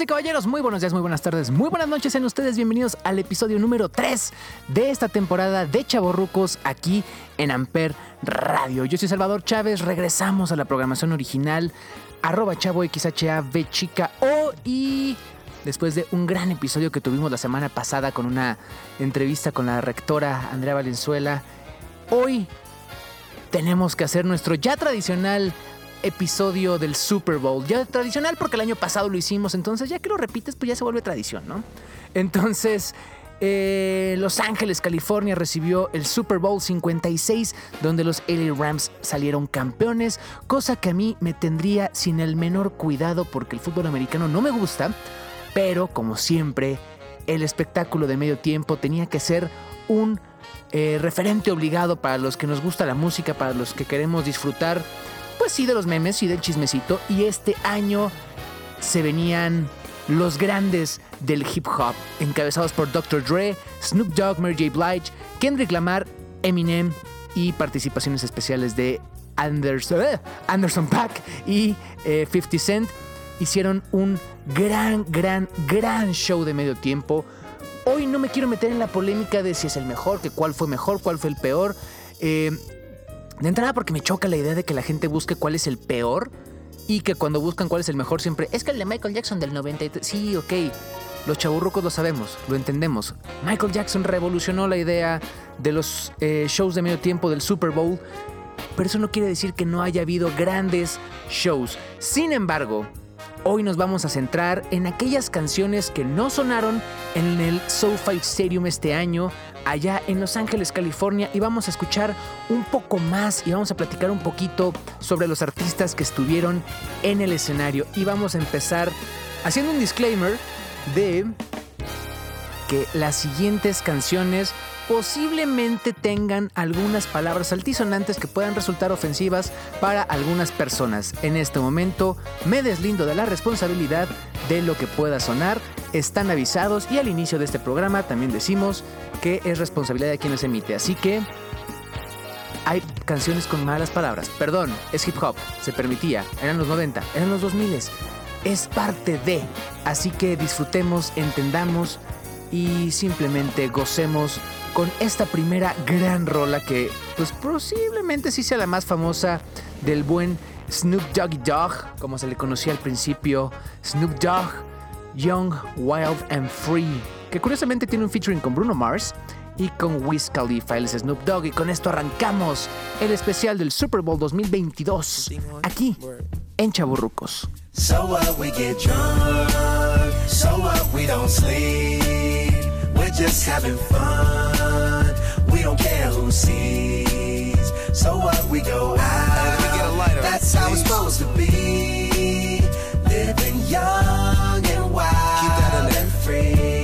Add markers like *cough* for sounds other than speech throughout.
Y caballeros, muy buenos días, muy buenas tardes, muy buenas noches en ustedes. Bienvenidos al episodio número 3 de esta temporada de Chavorrucos aquí en Amper Radio. Yo soy Salvador Chávez, regresamos a la programación original, arroba chavo XHAV chica O y después de un gran episodio que tuvimos la semana pasada con una entrevista con la rectora Andrea Valenzuela, hoy tenemos que hacer nuestro ya tradicional episodio del Super Bowl. Ya tradicional porque el año pasado lo hicimos, entonces ya que lo repites, pues ya se vuelve tradición, ¿no? Entonces, eh, Los Ángeles, California recibió el Super Bowl 56, donde los LA Rams salieron campeones, cosa que a mí me tendría sin el menor cuidado porque el fútbol americano no me gusta, pero como siempre, el espectáculo de medio tiempo tenía que ser un eh, referente obligado para los que nos gusta la música, para los que queremos disfrutar pues sí, de los memes y del chismecito. Y este año se venían los grandes del hip hop, encabezados por Dr. Dre, Snoop Dogg, Mary J. Blige, Kendrick Lamar, Eminem y participaciones especiales de Anderson, eh, Anderson Paak y 50 eh, Cent. Hicieron un gran, gran, gran show de medio tiempo. Hoy no me quiero meter en la polémica de si es el mejor, que cuál fue mejor, cuál fue el peor. Eh, de entrada porque me choca la idea de que la gente busque cuál es el peor y que cuando buscan cuál es el mejor siempre es que el de Michael Jackson del 93. Sí, ok. Los chaburrucos lo sabemos, lo entendemos. Michael Jackson revolucionó la idea de los eh, shows de medio tiempo del Super Bowl, pero eso no quiere decir que no haya habido grandes shows. Sin embargo, hoy nos vamos a centrar en aquellas canciones que no sonaron en el SoFi Stadium este año, allá en Los Ángeles, California, y vamos a escuchar un poco más y vamos a platicar un poquito sobre los artistas que estuvieron en el escenario. Y vamos a empezar haciendo un disclaimer de que las siguientes canciones posiblemente tengan algunas palabras altisonantes que puedan resultar ofensivas para algunas personas. En este momento me deslindo de la responsabilidad de lo que pueda sonar. Están avisados y al inicio de este programa también decimos que es responsabilidad de quienes emite. Así que hay canciones con malas palabras. Perdón, es hip hop, se permitía, eran los 90, eran los 2000. Es parte de. Así que disfrutemos, entendamos y simplemente gocemos con esta primera gran rola que pues posiblemente sí sea la más famosa del buen Snoop Doggy Dogg, como se le conocía al principio, Snoop Dogg, Young, Wild and Free, que curiosamente tiene un featuring con Bruno Mars y con Wiz Khalifa, Snoop Dogg. Y con esto arrancamos el especial del Super Bowl 2022 aquí en Chaburrucos. So what we get drunk, so what we don't sleep, just having fun, we don't care who sees, so what we go out, that's how it's supposed to be, living young and wild and free.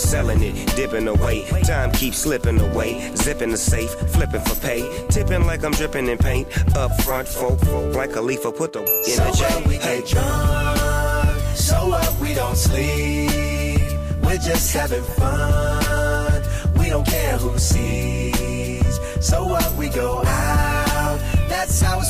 selling it, dipping away. Time keeps slipping away, zipping the safe, flipping for pay, tipping like I'm dripping in paint. Up front, folk, like a leaf, put the in so the J. we hey. get drunk, so what we don't sleep, we're just having fun. We don't care who sees, so what we go out, that's how it's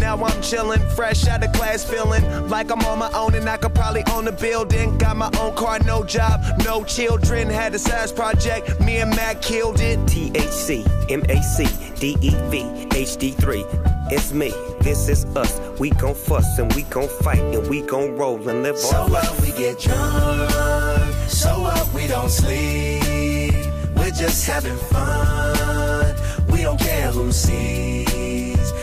Now I'm chillin', fresh out of class, feeling like I'm on my own and I could probably own a building. Got my own car, no job, no children. Had a size project, me and Mac killed it. THC, MAC, DEV, HD3. It's me, this is us. We gon' fuss and we gon' fight and we gon' roll and live So our life. what we get drunk, so what we don't sleep. We're just having fun. We don't care who sees.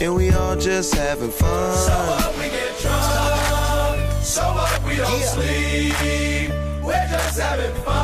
and we all just having fun. So what we get drunk, so what we don't sleep. We're just having fun,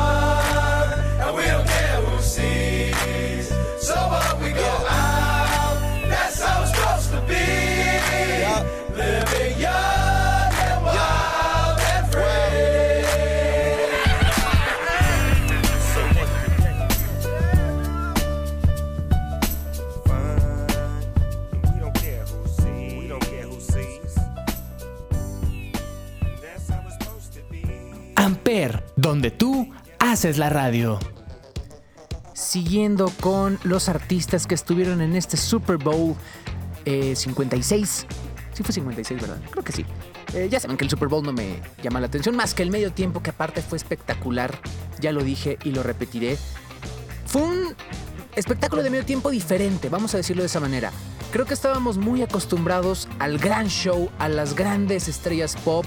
donde tú haces la radio. Siguiendo con los artistas que estuvieron en este Super Bowl eh, 56. Sí fue 56, ¿verdad? Creo que sí. Eh, ya saben que el Super Bowl no me llama la atención, más que el medio tiempo, que aparte fue espectacular. Ya lo dije y lo repetiré. Fue un espectáculo de medio tiempo diferente, vamos a decirlo de esa manera. Creo que estábamos muy acostumbrados al gran show, a las grandes estrellas pop,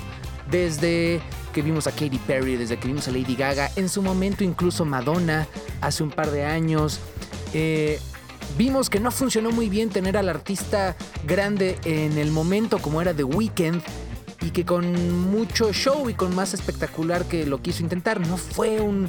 desde que vimos a Katy Perry, desde que vimos a Lady Gaga, en su momento incluso Madonna, hace un par de años. Eh, vimos que no funcionó muy bien tener al artista grande en el momento como era The Weeknd y que con mucho show y con más espectacular que lo quiso intentar. No fue un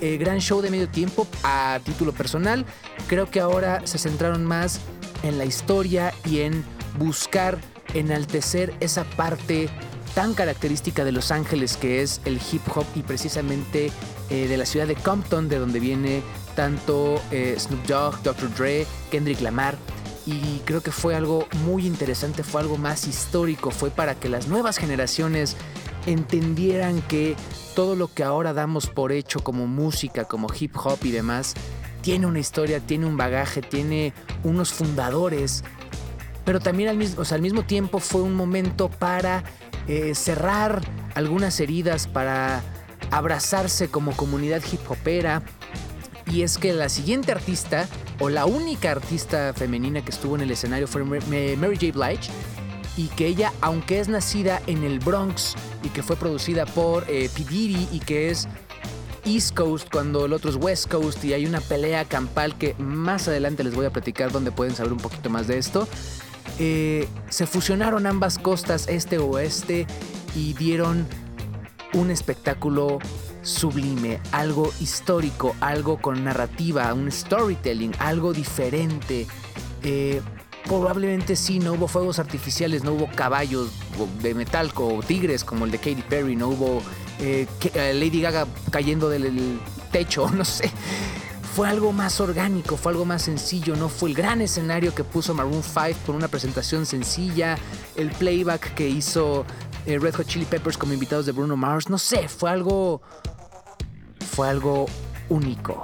eh, gran show de medio tiempo a título personal. Creo que ahora se centraron más en la historia y en buscar enaltecer esa parte tan característica de Los Ángeles que es el hip hop y precisamente eh, de la ciudad de Compton de donde viene tanto eh, Snoop Dogg, Dr. Dre, Kendrick Lamar y creo que fue algo muy interesante, fue algo más histórico, fue para que las nuevas generaciones entendieran que todo lo que ahora damos por hecho como música, como hip hop y demás, tiene una historia, tiene un bagaje, tiene unos fundadores, pero también al mismo, o sea, al mismo tiempo fue un momento para eh, cerrar algunas heridas, para abrazarse como comunidad hip hopera. Y es que la siguiente artista, o la única artista femenina que estuvo en el escenario fue Mary J. Blige. Y que ella, aunque es nacida en el Bronx y que fue producida por eh, P. Diddy y que es East Coast cuando el otro es West Coast y hay una pelea campal que más adelante les voy a platicar donde pueden saber un poquito más de esto. Eh, se fusionaron ambas costas, este oeste, y dieron un espectáculo sublime, algo histórico, algo con narrativa, un storytelling, algo diferente. Eh, probablemente sí, no hubo fuegos artificiales, no hubo caballos de metal o tigres como el de Katy Perry, no hubo eh, Lady Gaga cayendo del techo, *laughs* no sé. Fue algo más orgánico, fue algo más sencillo, no fue el gran escenario que puso Maroon 5 con una presentación sencilla, el playback que hizo eh, Red Hot Chili Peppers como invitados de Bruno Mars, no sé, fue algo fue algo único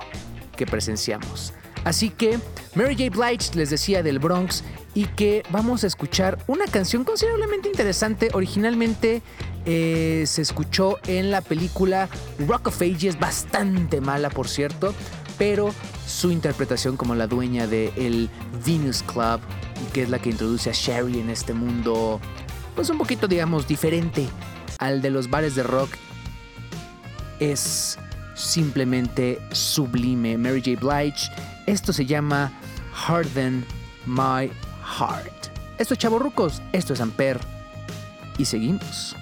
que presenciamos. Así que Mary J. Blige les decía del Bronx y que vamos a escuchar una canción considerablemente interesante. Originalmente eh, se escuchó en la película Rock of Ages, bastante mala por cierto, pero su interpretación como la dueña del el Venus Club, que es la que introduce a Sherry en este mundo, pues un poquito digamos diferente al de los bares de rock, es simplemente sublime. Mary J. Blige, esto se llama Harden My Heart. Esto es Chaborrucos, esto es Amper y seguimos.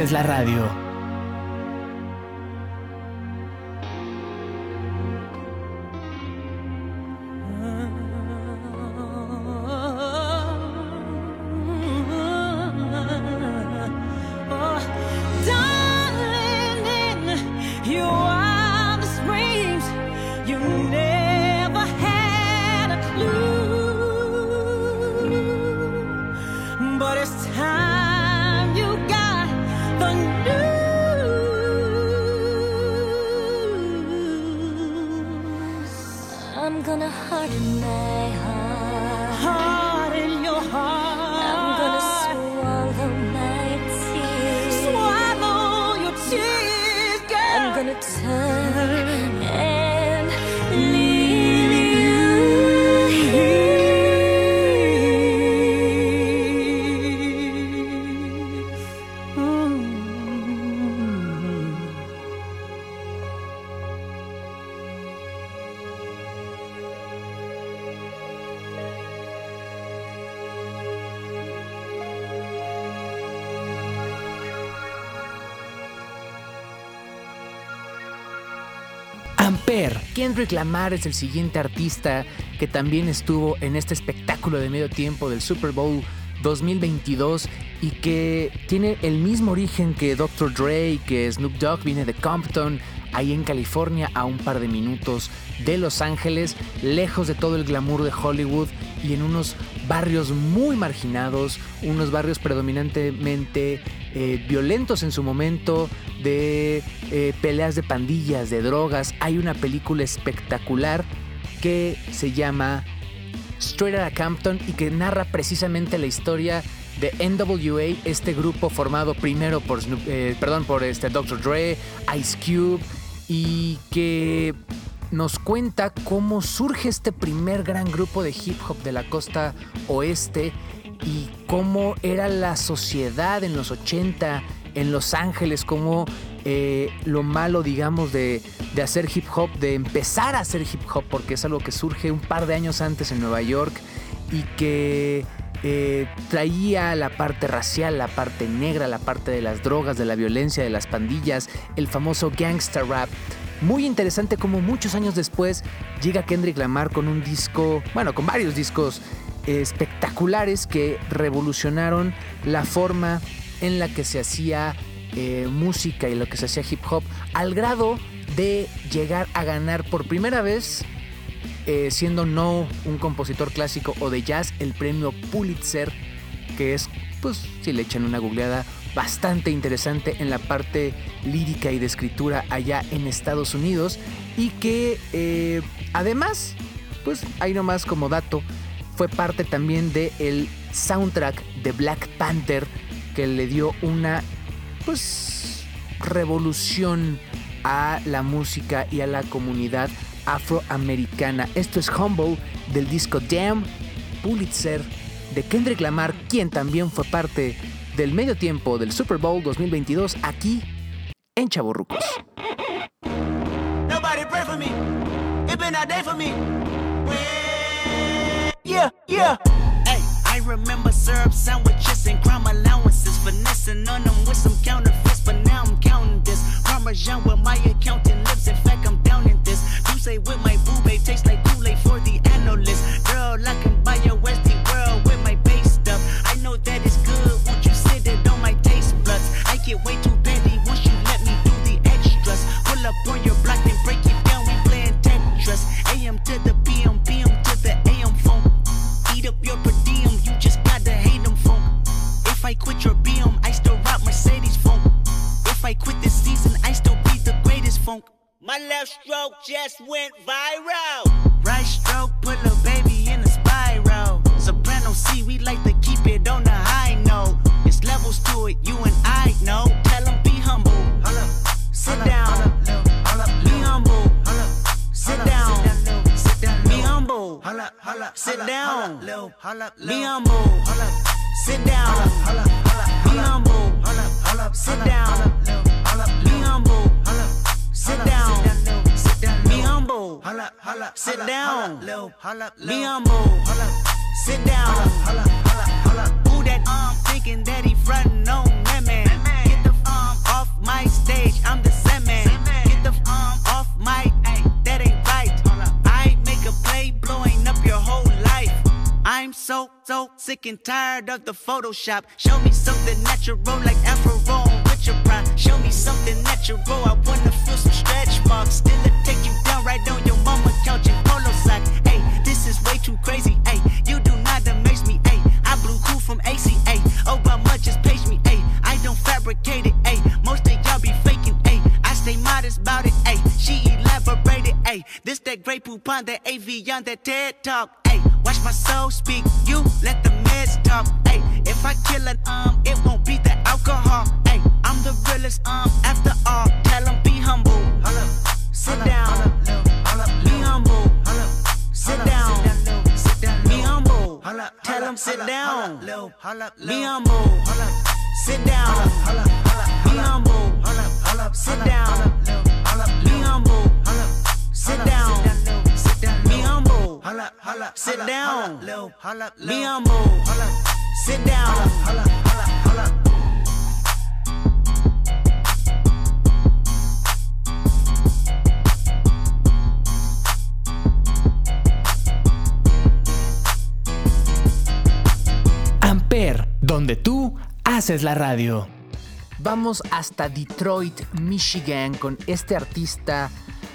Haces la radio. Kendrick Lamar es el siguiente artista que también estuvo en este espectáculo de medio tiempo del Super Bowl 2022 y que tiene el mismo origen que Dr. Dre que Snoop Dogg, viene de Compton, ahí en California, a un par de minutos de Los Ángeles, lejos de todo el glamour de Hollywood y en unos barrios muy marginados, unos barrios predominantemente eh, violentos en su momento, de eh, peleas de pandillas, de drogas. Hay una película espectacular que se llama Straight Outta Compton y que narra precisamente la historia de NWA, este grupo formado primero por, eh, perdón, por este Dr. Dre, Ice Cube y que nos cuenta cómo surge este primer gran grupo de hip hop de la costa oeste y cómo era la sociedad en los 80 en Los Ángeles, cómo eh, lo malo, digamos, de, de hacer hip hop, de empezar a hacer hip hop, porque es algo que surge un par de años antes en Nueva York y que eh, traía la parte racial, la parte negra, la parte de las drogas, de la violencia, de las pandillas, el famoso gangsta rap. Muy interesante como muchos años después llega Kendrick Lamar con un disco, bueno, con varios discos espectaculares que revolucionaron la forma en la que se hacía eh, música y lo que se hacía hip hop, al grado de llegar a ganar por primera vez, eh, siendo no un compositor clásico o de jazz, el premio Pulitzer, que es, pues, si le echan una googleada, bastante interesante en la parte lírica y de escritura allá en Estados Unidos y que eh, además, pues ahí nomás como dato, fue parte también del soundtrack de Black Panther que le dio una pues revolución a la música y a la comunidad afroamericana. Esto es Humble del disco Damn Pulitzer de Kendrick Lamar, quien también fue parte del medio tiempo del Super Bowl 2022 aquí en Chaborrucos. Nobody. yeah, yeah. Hey, I remember syrup sandwiches and crime allowances, finessing on them with some counterfeits, but now I'm counting this. Parmesan with my accountant lips, in fact, I'm down in this. You say with my boo tastes like Kool-Aid for the analyst. Girl, I can buy your West left stroke just went viral. Right stroke put a baby in a spiral. Soprano C, we like to keep it on the high note. It's levels to it, you and I know. Tell 'em be humble. Sit down. Be humble. Sit down. Be humble. Sit down. Be humble. Sit down. Be humble. Sit down. Be humble. Sit down. Sit down. Be humble. Sit down. Who that um thinking that he frontin' on women? Get the um off my stage. I'm the semen. Get the um off my that ain't right. I make a play blowing up your whole life. I'm so so sick and tired of the Photoshop. Show me something natural like Afro with your pride. Show me something natural. I wanna feel some stretch marks. Still it take you down right on your couch in polo sock. Hey, this is way too crazy. Hey, you do not amaze me. Hey, I blew cool from ACA. Obama just page me. Hey, I don't fabricate it. Hey, most of y'all be faking. Hey, I stay modest about it. Hey, she elaborated. Hey, this that great poop on that AV on that TED talk. Hey, watch my soul speak. You let the meds talk. Hey, if I kill an um, it won't be the alcohol. Hey, I'm the realest um after all. Tell 'em be humble. Sit down. Humble. Tell 'em sit down. Be humble. Sit down. Be humble. Sit down. Be humble. Sit down. Be humble. Sit down. Be humble. Sit down. Tú haces la radio. Vamos hasta Detroit, Michigan, con este artista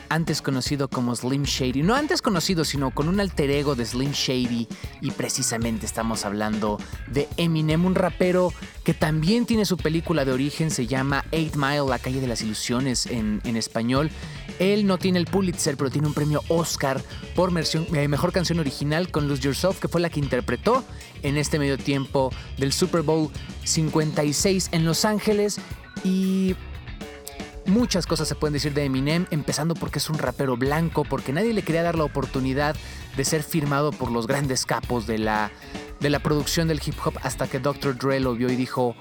antes conocido como Slim Shady. No antes conocido, sino con un alter ego de Slim Shady. Y precisamente estamos hablando de Eminem, un rapero que también tiene su película de origen, se llama Eight Mile, la calle de las ilusiones en, español. Él no tiene el Pulitzer, pero tiene un premio Oscar por eh, mejor canción original con Lose Yourself, que fue la que interpretó en este medio tiempo del Super Bowl 56 en Los Ángeles. Y Muchas cosas se pueden decir de Eminem, empezando porque es un rapero blanco, porque nadie le quería dar la oportunidad de ser firmado por los grandes capos de la, de la producción del hip hop hasta que Dr. Dre lo vio y dijo,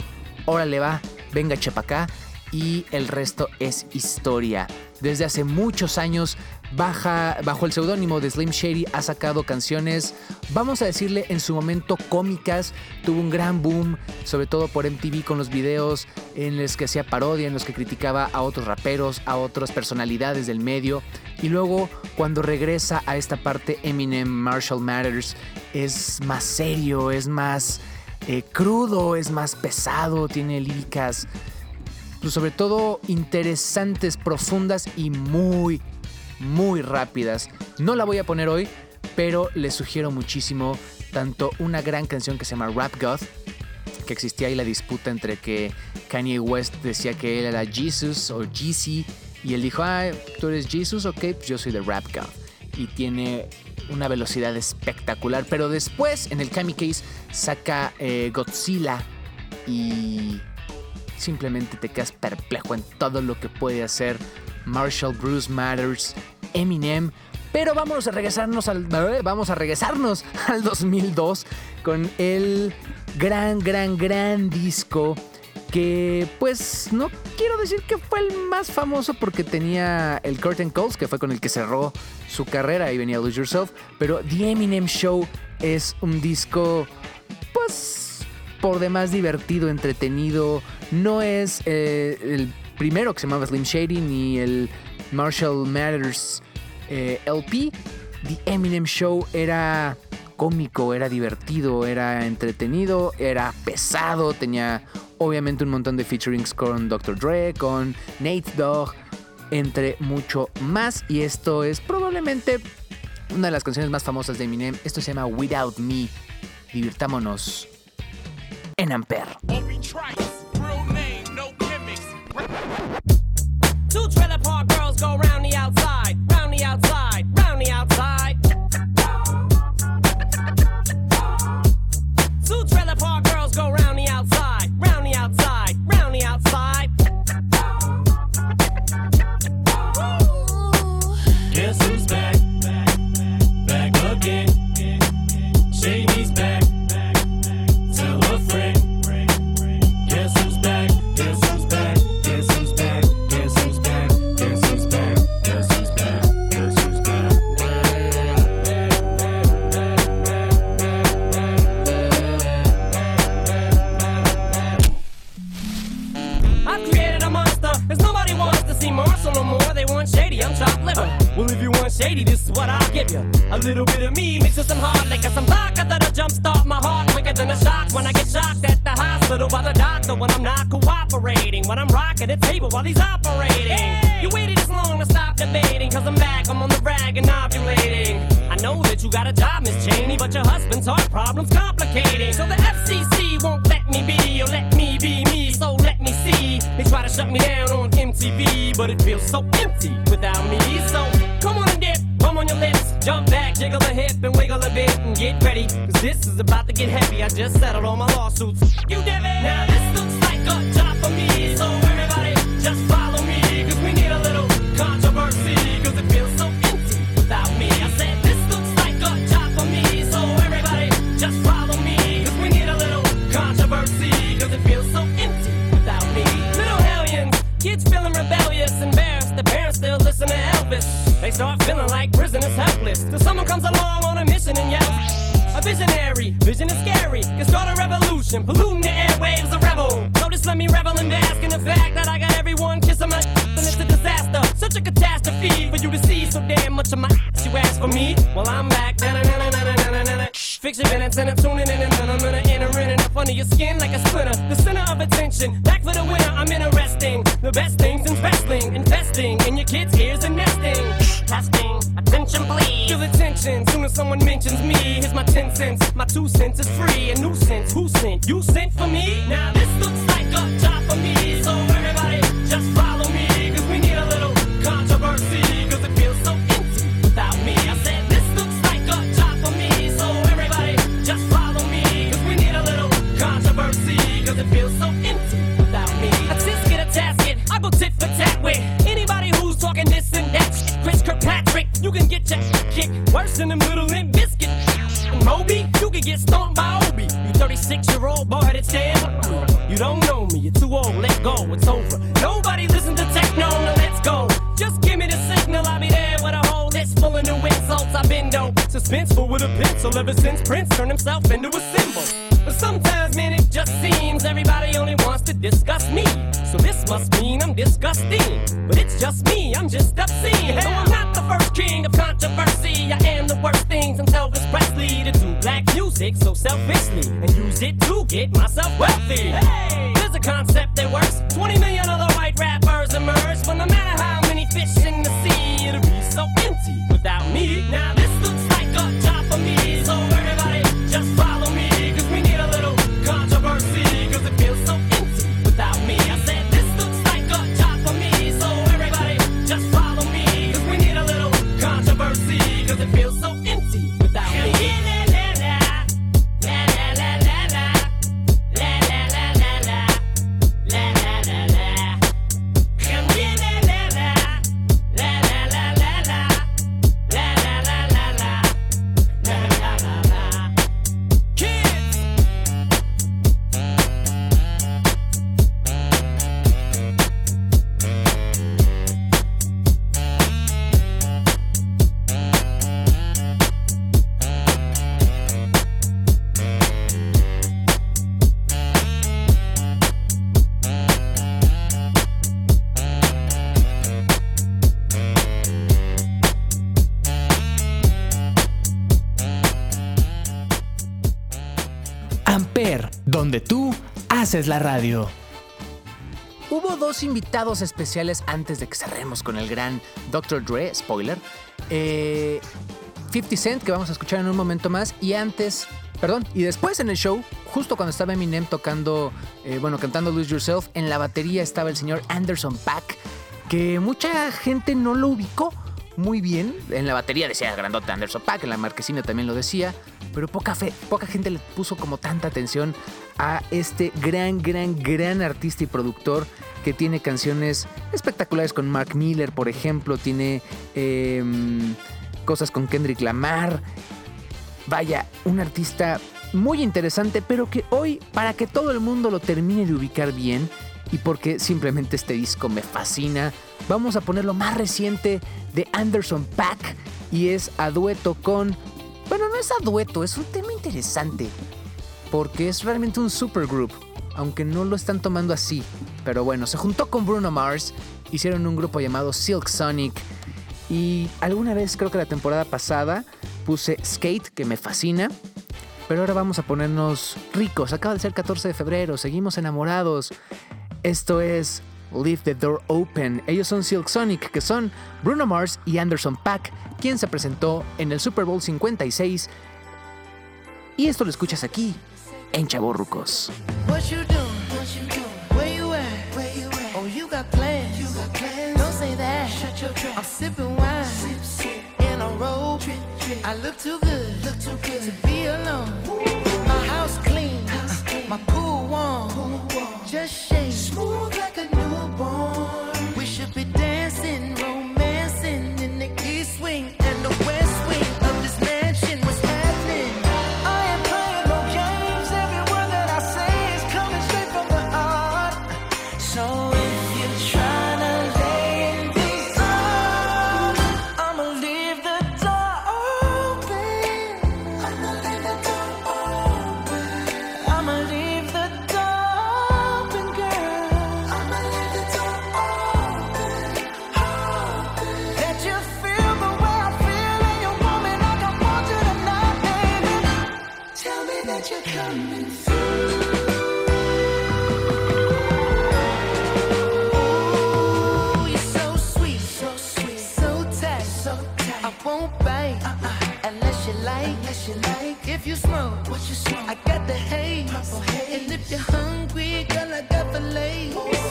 órale va, venga chepa acá, y el resto es historia. Desde hace muchos años, baja, bajo el seudónimo de Slim Shady, ha sacado canciones, vamos a decirle en su momento cómicas, tuvo un gran boom, sobre todo por MTV con los videos en los que hacía parodia, en los que criticaba a otros raperos, a otras personalidades del medio. Y luego, cuando regresa a esta parte Eminem, Marshall Matters, es más serio, es más eh, crudo, es más pesado, tiene líricas pues, sobre todo interesantes, profundas y muy, muy rápidas. No la voy a poner hoy, pero les sugiero muchísimo tanto una gran canción que se llama Rap God, que existía ahí la disputa entre que Kanye West decía que él era Jesus o Jeezy, y él dijo, ah, tú eres Jesus, ok, pues yo soy de Rap God. Y tiene una velocidad espectacular, pero después en el Kami Case saca eh, Godzilla y simplemente te quedas perplejo en todo lo que puede hacer Marshall Bruce Matters, Eminem. Pero vamos a regresarnos al eh, vamos a regresarnos *laughs* al 2002 con el gran gran gran disco que pues no quiero decir que fue el más famoso porque tenía el Curtain Calls que fue con el que cerró su carrera y venía Lose Yourself, pero The Eminem Show es un disco pues por demás divertido, entretenido. No es eh, el primero que se llamaba Slim Shady ni el Marshall Matters eh, LP. The Eminem Show era cómico, era divertido, era entretenido, era pesado, tenía obviamente un montón de featurings con Dr. Dre, con Nate Dogg, entre mucho más. Y esto es probablemente una de las canciones más famosas de Eminem. Esto se llama Without Me. Divirtámonos en Ampere. Full with a pencil ever since Prince turned himself into a symbol. But sometimes, man, it just seems everybody only wants to discuss me. So this must mean I'm disgusting. But it's just me, I'm just obscene. Though I'm not the first king of controversy. I am the worst thing since Elvis Presley to do black music so selfishly and use it to get myself wealthy. Hey, there's a concept that works. 20 million other white rappers emerge, but no matter how many fish in the sea, it'll be so empty without me. Now this looks got top of me, so everybody Donde tú haces la radio. Hubo dos invitados especiales antes de que cerremos con el gran Dr. Dre, spoiler. Eh, 50 Cent, que vamos a escuchar en un momento más, y antes, perdón, y después en el show, justo cuando estaba Eminem tocando, eh, bueno, cantando Lose Yourself, en la batería estaba el señor Anderson Pack, que mucha gente no lo ubicó muy bien. En la batería decía grandote Anderson Pack, en la marquesina también lo decía pero poca, fe, poca gente le puso como tanta atención a este gran, gran, gran artista y productor que tiene canciones espectaculares con Mark Miller, por ejemplo, tiene em, cosas con Kendrick Lamar. Vaya, un artista muy interesante, pero que hoy, para que todo el mundo lo termine de ubicar bien, y porque simplemente este disco me fascina, vamos a poner lo más reciente de Anderson Pack y es a dueto con bueno, no es a dueto, es un tema interesante. Porque es realmente un supergroup, aunque no lo están tomando así. Pero bueno, se juntó con Bruno Mars, hicieron un grupo llamado Silk Sonic. Y alguna vez, creo que la temporada pasada, puse Skate, que me fascina. Pero ahora vamos a ponernos ricos. Acaba de ser 14 de febrero, seguimos enamorados. Esto es Leave the Door Open. Ellos son Silk Sonic, que son Bruno Mars y Anderson Pack, quien se presentó en el Super Bowl 56. Y esto lo escuchas aquí, en Chaborrucos. I look too good, look too good. To be alone. My house clean, my If you smoke, what you smoke? I got the haze, purple haze. And if you're hungry, girl, I got the lace.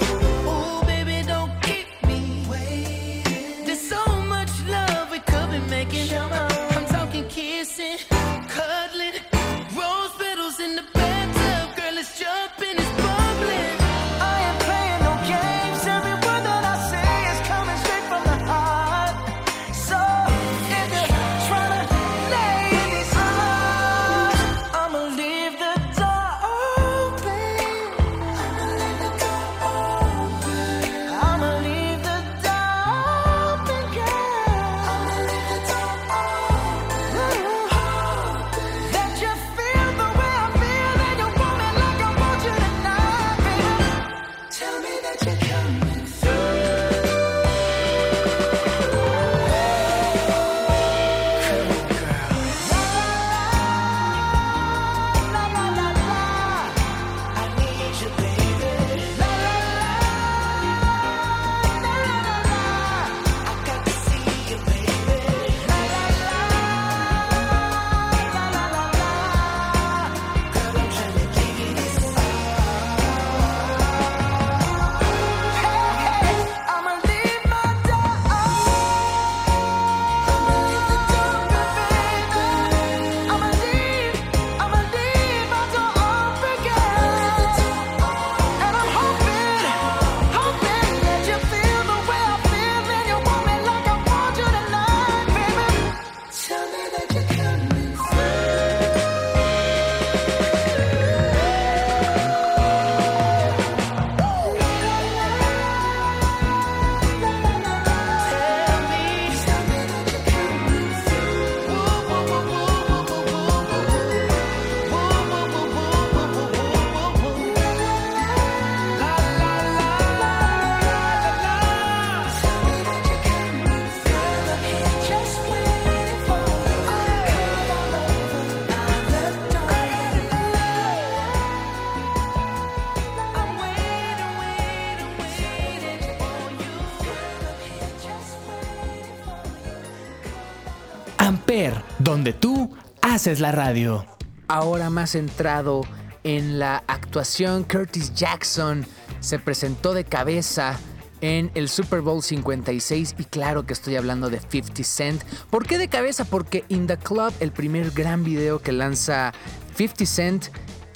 Haces la radio. Ahora más centrado en la actuación, Curtis Jackson se presentó de cabeza en el Super Bowl 56 y claro que estoy hablando de 50 Cent. ¿Por qué de cabeza? Porque In the Club, el primer gran video que lanza 50 Cent,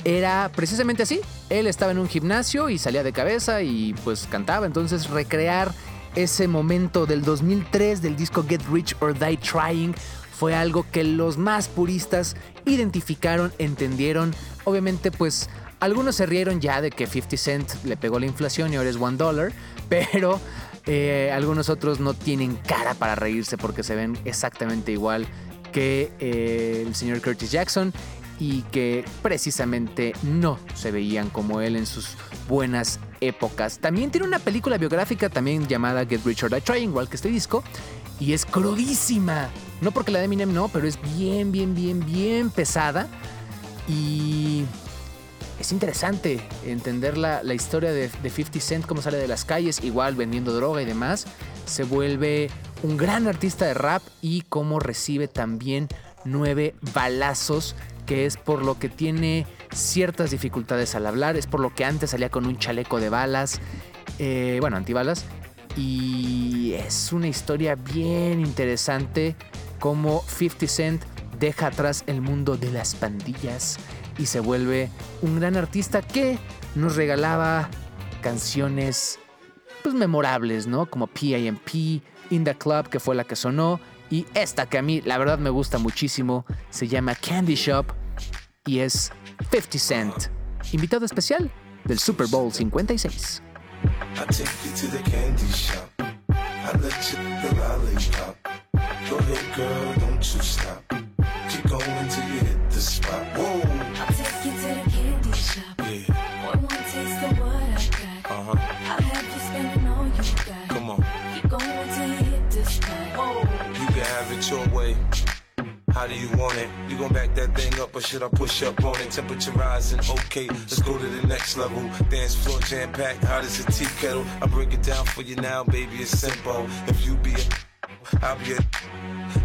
era precisamente así. Él estaba en un gimnasio y salía de cabeza y pues cantaba. Entonces recrear ese momento del 2003 del disco Get Rich or Die Trying fue algo que los más puristas identificaron, entendieron. Obviamente pues algunos se rieron ya de que 50 Cent le pegó la inflación y ahora es one dollar, pero eh, algunos otros no tienen cara para reírse porque se ven exactamente igual que eh, el señor Curtis Jackson. y que precisamente no se veían como él en sus buenas épocas. También tiene una película biográfica también llamada Get Rich or Die Trying, igual que este disco, y es crudísima. No porque la de Eminem no, pero es bien, bien, bien, bien pesada y es interesante entender la, la historia de, de 50 Cent, cómo sale de las calles, igual vendiendo droga y demás. Se vuelve un gran artista de rap y cómo recibe también nueve balazos, que es por lo que tiene ciertas dificultades al hablar, es por lo que antes salía con un chaleco de balas, eh, bueno, antibalas. Y es una historia bien interesante cómo 50 Cent deja atrás el mundo de las pandillas y se vuelve un gran artista que nos regalaba canciones pues memorables, ¿no? Como PIMP, In the Club, que fue la que sonó, y esta que a mí la verdad me gusta muchísimo, se llama Candy Shop y es 50 Cent, invitado especial del Super Bowl 56. I take you to the candy shop. I let you the. Go ahead, girl, don't you stop. Keep going till you hit the spot. Whoa, I'll take you to the candy shop. yeah, One more taste of what I got. uh huh. I'll have you spending all you got. Come on, Keep going till you hit the spot. Whoa. you can have it your way. How do you want it? You gon' back that thing up or should I push up on it? Temperature rising, okay, let's go to the next level. Dance floor jam packed, hot as a tea kettle. I break it down for you now, baby, it's simple. If you be a, I'll be a.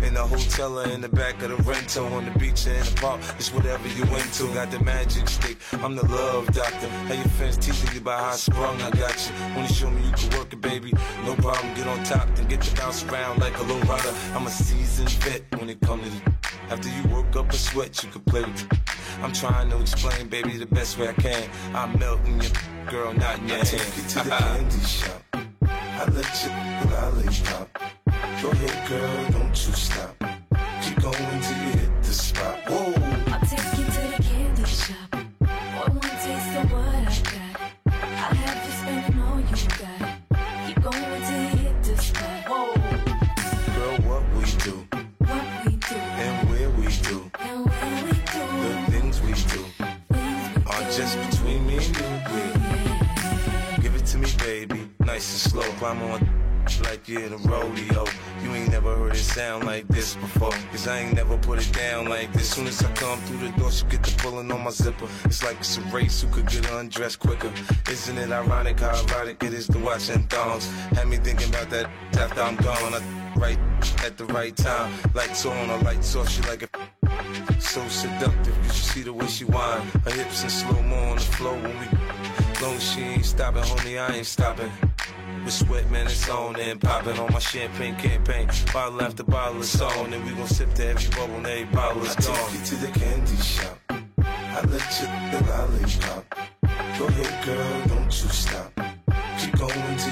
In the hotel or in the back of the rental, on the beach or in the park, it's whatever you into. Got the magic stick, I'm the love doctor. How your fans teasing you about how I sprung, I got you. Wanna show me you can work it, baby? No problem, get on top, then get to bounce around like a low rider. I'm a seasoned vet when it comes to the. After you work up a sweat, you can play with it. I'm trying to explain, baby, the best way I can. I'm melting your girl, not in your hand. Take you to the *laughs* candy shop. I let you lollipop. Go ahead, girl, don't you stop. Keep going till you hit the spot. Whoa, I'll take you to the candy shop. One more taste of what I got. I'll have you spending all you got. Keep going till you hit the spot. Whoa. girl, what we do What we do and where we do. and where we do The things we do things we are do. just between me and you. Yeah. Give it to me, baby. Nice and slow. Climb on like you're in a rodeo. You ain't never heard it sound like this before. Cause I ain't never put it down like this. Soon as I come through the door, she get the pulling on my zipper. It's like it's a race who could get undressed quicker. Isn't it ironic how erotic it is to watch them thongs? Had me thinking about that after I'm gone. I right at the right time. Lights on, or lights off. She like it. So seductive, cause you see the way she whine. Her hips in slow mo on the floor when we. Long she ain't stopping, homie, I ain't stopping. With sweat, man, it's on and popping on my champagne campaign. Bottle after bottle is on, and we gon' sip to every bubble and every bottle is I gone. take you to the candy shop. I let you the lollipop. Go ahead, girl, don't you stop. Keep going till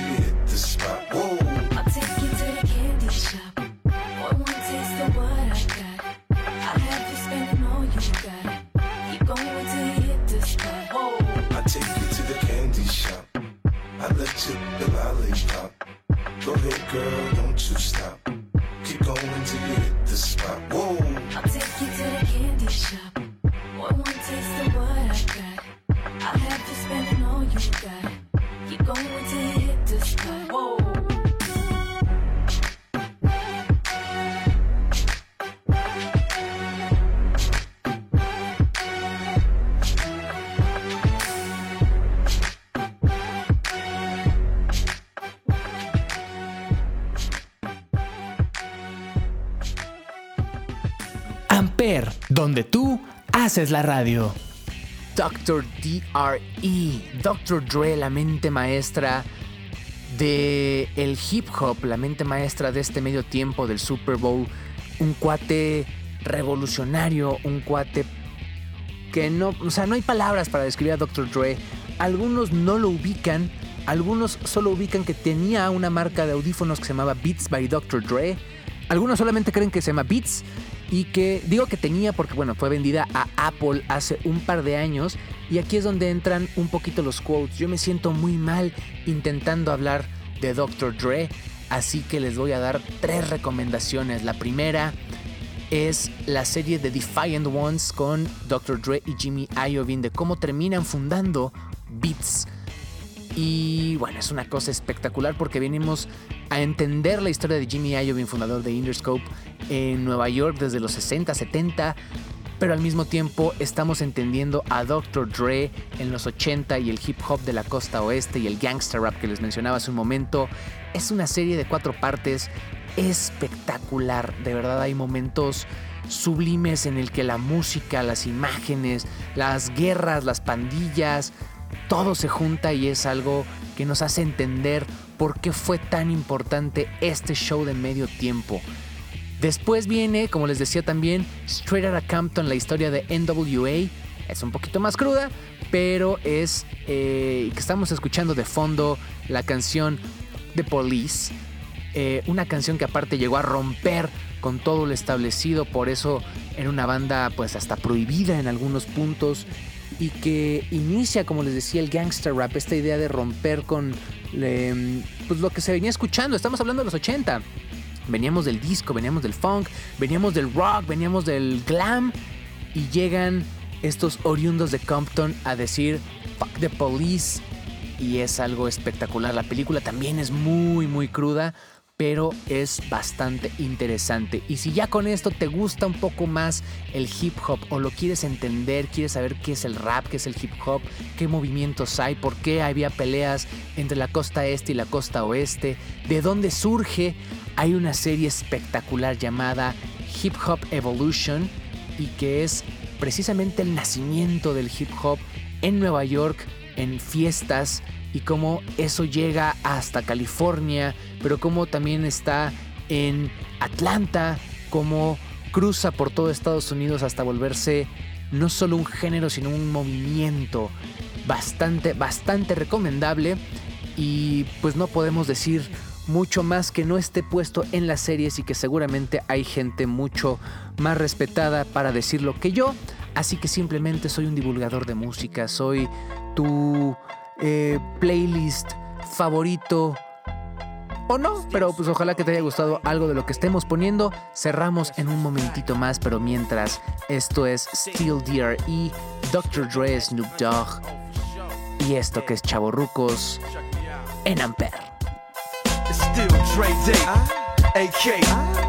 donde tú haces la radio. Dr. D.R.E. Dr. Dre, la mente maestra de el hip hop, la mente maestra de este medio tiempo del Super Bowl. Un cuate revolucionario, un cuate que no, o sea, no hay palabras para describir a Dr. Dre. Algunos no lo ubican, algunos solo ubican que tenía una marca de audífonos que se llamaba Beats by Dr. Dre. Algunos solamente creen que se llama Beats y que digo que tenía porque bueno, fue vendida a Apple hace un par de años y aquí es donde entran un poquito los quotes. Yo me siento muy mal intentando hablar de Dr. Dre, así que les voy a dar tres recomendaciones. La primera, es la serie de Defiant Ones con Dr. Dre y Jimmy Iovine de cómo terminan fundando Beats. Y bueno, es una cosa espectacular porque venimos a entender la historia de Jimmy Iovine, fundador de Interscope, en Nueva York desde los 60, 70, pero al mismo tiempo estamos entendiendo a Dr. Dre en los 80 y el hip hop de la costa oeste y el gangster rap que les mencionaba hace un momento. Es una serie de cuatro partes espectacular, de verdad hay momentos sublimes en el que la música, las imágenes, las guerras, las pandillas, todo se junta y es algo que nos hace entender por qué fue tan importante este show de medio tiempo. Después viene, como les decía también, Straight Outta Compton, la historia de NWA. Es un poquito más cruda, pero es eh, que estamos escuchando de fondo la canción The Police. Eh, una canción que aparte llegó a romper con todo lo establecido, por eso era una banda pues hasta prohibida en algunos puntos y que inicia, como les decía, el gangster rap, esta idea de romper con pues, lo que se venía escuchando. Estamos hablando de los 80. Veníamos del disco, veníamos del funk, veníamos del rock, veníamos del glam y llegan estos oriundos de Compton a decir fuck the police y es algo espectacular. La película también es muy muy cruda, pero es bastante interesante. Y si ya con esto te gusta un poco más el hip hop o lo quieres entender, quieres saber qué es el rap, qué es el hip hop, qué movimientos hay, por qué había peleas entre la costa este y la costa oeste, de dónde surge, hay una serie espectacular llamada Hip Hop Evolution y que es precisamente el nacimiento del hip hop en Nueva York, en fiestas y cómo eso llega hasta California, pero cómo también está en Atlanta, cómo cruza por todo Estados Unidos hasta volverse no solo un género, sino un movimiento bastante, bastante recomendable. Y pues no podemos decir mucho más que no esté puesto en las series y que seguramente hay gente mucho más respetada para decirlo que yo. Así que simplemente soy un divulgador de música, soy tu eh, playlist favorito. O no, pero pues ojalá que te haya gustado algo de lo que estemos poniendo. Cerramos en un momentito más, pero mientras, esto es Steel DRE, Dr. Dre, Snoop Dogg y esto que es Chavorrucos en Ampere. Still Dre Day, AK.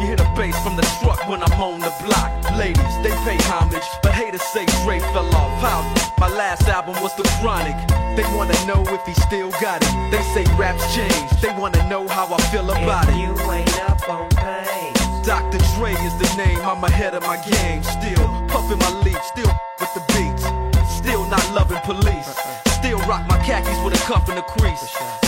You hear the bass from the truck when I'm on the block. Ladies, they pay homage, but haters say Dre fell off. How? My last album was The Chronic. They wanna know if he still got it. They say raps change, they wanna know how I feel about it. You ain't up on pain. Dr. Dre is the name, I'm ahead of my game. Still puffin' my leaf, still with the beats. Still not loving police. Uh-uh. Still rock my khakis with a cuff and a crease.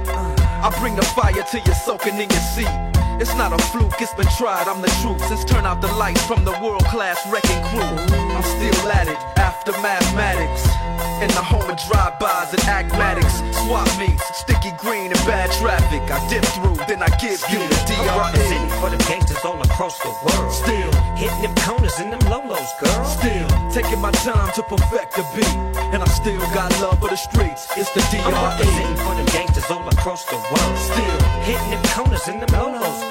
I bring the fire till you're soaking in your seat. It's not a fluke, it's been tried, I'm the truth. Since turn out the lights from the world class wrecking crew. I'm still at it, after mathematics. In the home of drive-bys and acmatics. Swap meets, sticky green and bad traffic. I dip through, then I give you the I'm DRE. representing for the gangsters all across the world. Still, Hitting them corners and them lolos, girl. still taking my time to perfect the beat. And I still got love for the streets. It's the DRE. I'm representing for them gangsters all across the world. Still, Hitting them corners and them lolos,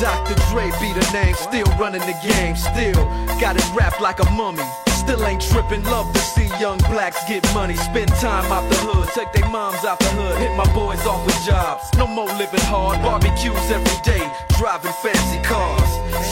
Dr. Dre be the name, still running the game, still got it wrapped like a mummy. Still ain't tripping, love to see young blacks get money. Spend time out the hood, take their moms out the hood, hit my boys off with jobs. No more living hard, barbecues every day, driving fancy cars.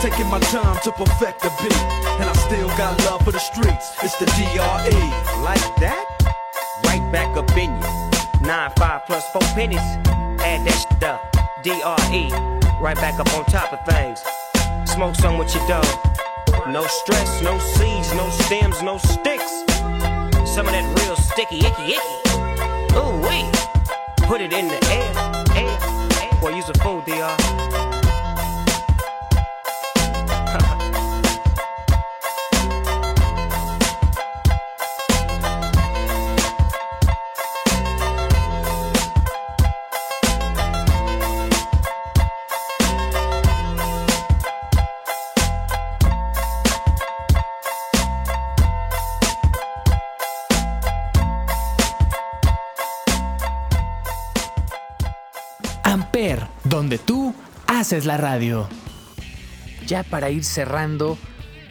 Taking my time to perfect the beat, and I still got love for the streets. It's the DRE. Like that? Right back up in you. Nine, five plus four pennies. Add that shit up. D-R-E. Right back up on top of things. Smoke some with your dog. No stress, no seeds, no stems, no sticks. Some of that real sticky, icky, icky. Ooh, wee. Put it in the air, air, air. Boy, use a fool, DR. haces la radio. Ya para ir cerrando,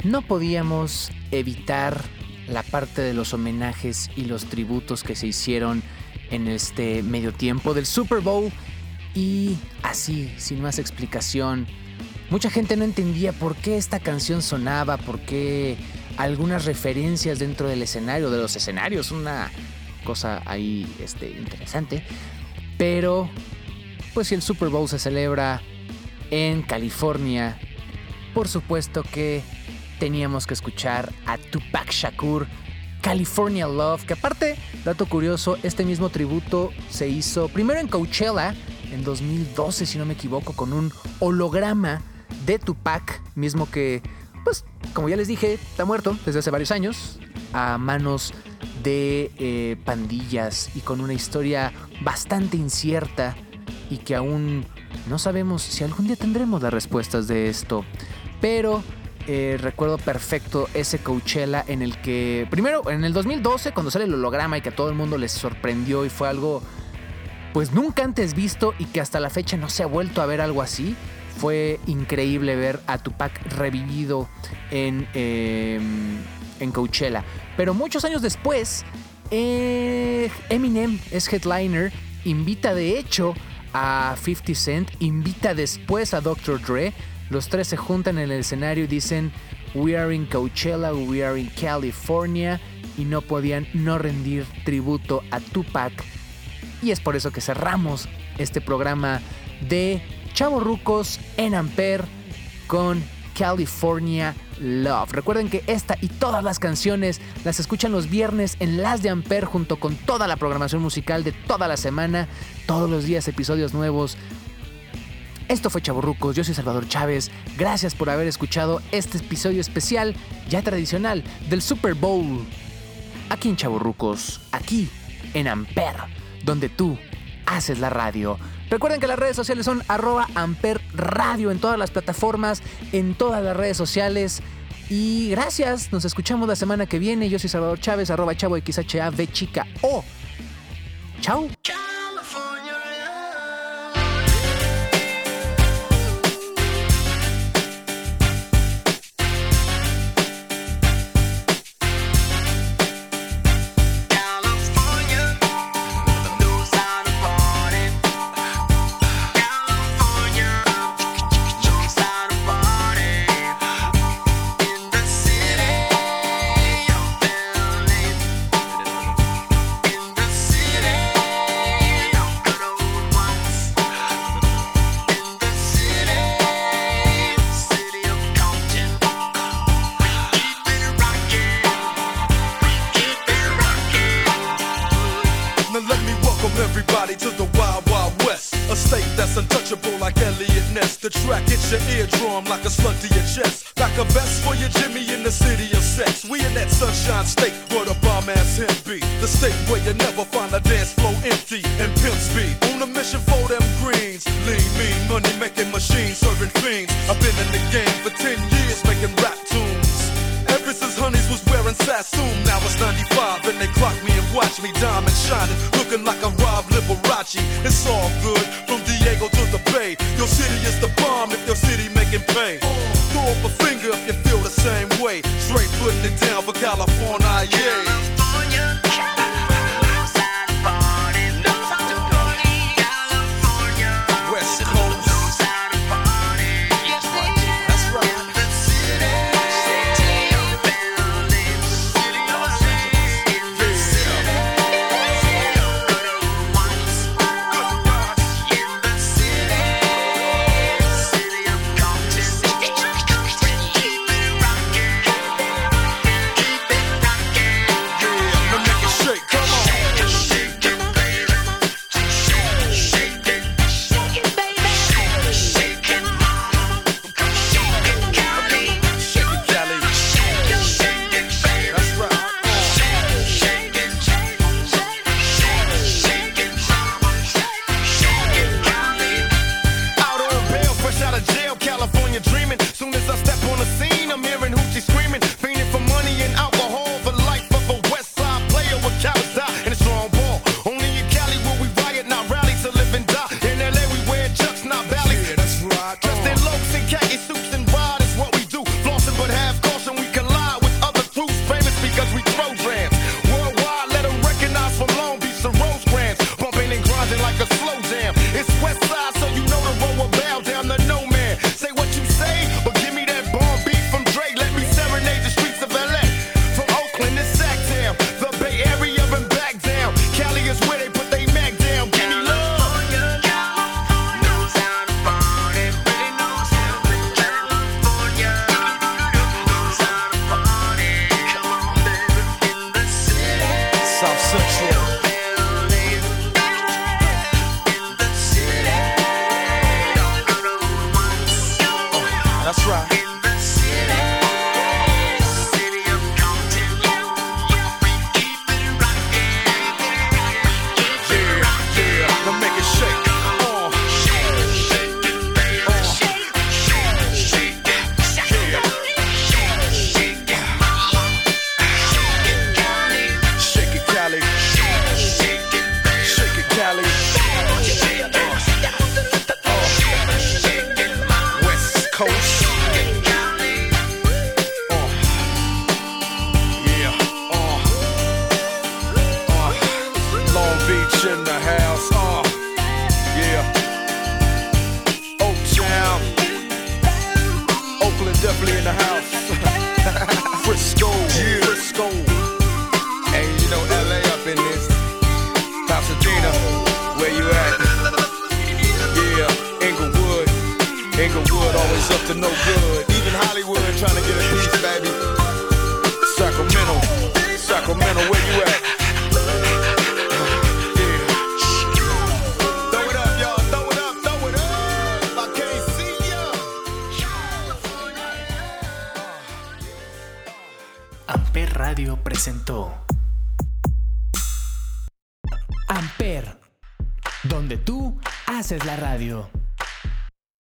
no podíamos evitar la parte de los homenajes y los tributos que se hicieron en este medio tiempo del Super Bowl. Y así, sin más explicación, mucha gente no entendía por qué esta canción sonaba, por qué algunas referencias dentro del escenario, de los escenarios, una cosa ahí este, interesante. Pero pues si el Super Bowl se celebra en California, por supuesto que teníamos que escuchar a Tupac Shakur, California Love, que aparte, dato curioso, este mismo tributo se hizo primero en Coachella en 2012, si no me equivoco, con un holograma de Tupac, mismo que, pues, como ya les dije, está muerto desde hace varios años, a manos de eh, pandillas y con una historia bastante incierta y que aún no sabemos si algún día tendremos las respuestas de esto. Pero eh, recuerdo perfecto ese Coachella en el que, primero, en el 2012, cuando sale el holograma y que a todo el mundo les sorprendió y fue algo, pues nunca antes visto y que hasta la fecha no se ha vuelto a ver algo así. Fue increíble ver a Tupac revivido en, eh, en Coachella. Pero muchos años después, eh, Eminem es headliner, invita de hecho a 50 Cent, invita después a Dr. Dre. Los tres se juntan en el escenario y dicen, We are in Coachella, we are in California. Y no podían no rendir tributo a Tupac. Y es por eso que cerramos este programa de Chavo Rucos en Amper con California Love. Recuerden que esta y todas las canciones las escuchan los viernes en Las de Amper junto con toda la programación musical de toda la semana, todos los días episodios nuevos. Esto fue Chavorrucos, yo soy Salvador Chávez. Gracias por haber escuchado este episodio especial, ya tradicional, del Super Bowl. Aquí en Chavorrucos, aquí en Amper, donde tú haces la radio. Recuerden que las redes sociales son arroba Amper Radio en todas las plataformas, en todas las redes sociales. Y gracias, nos escuchamos la semana que viene. Yo soy Salvador Chávez, arroba chavo XHAV chica O. Chao. California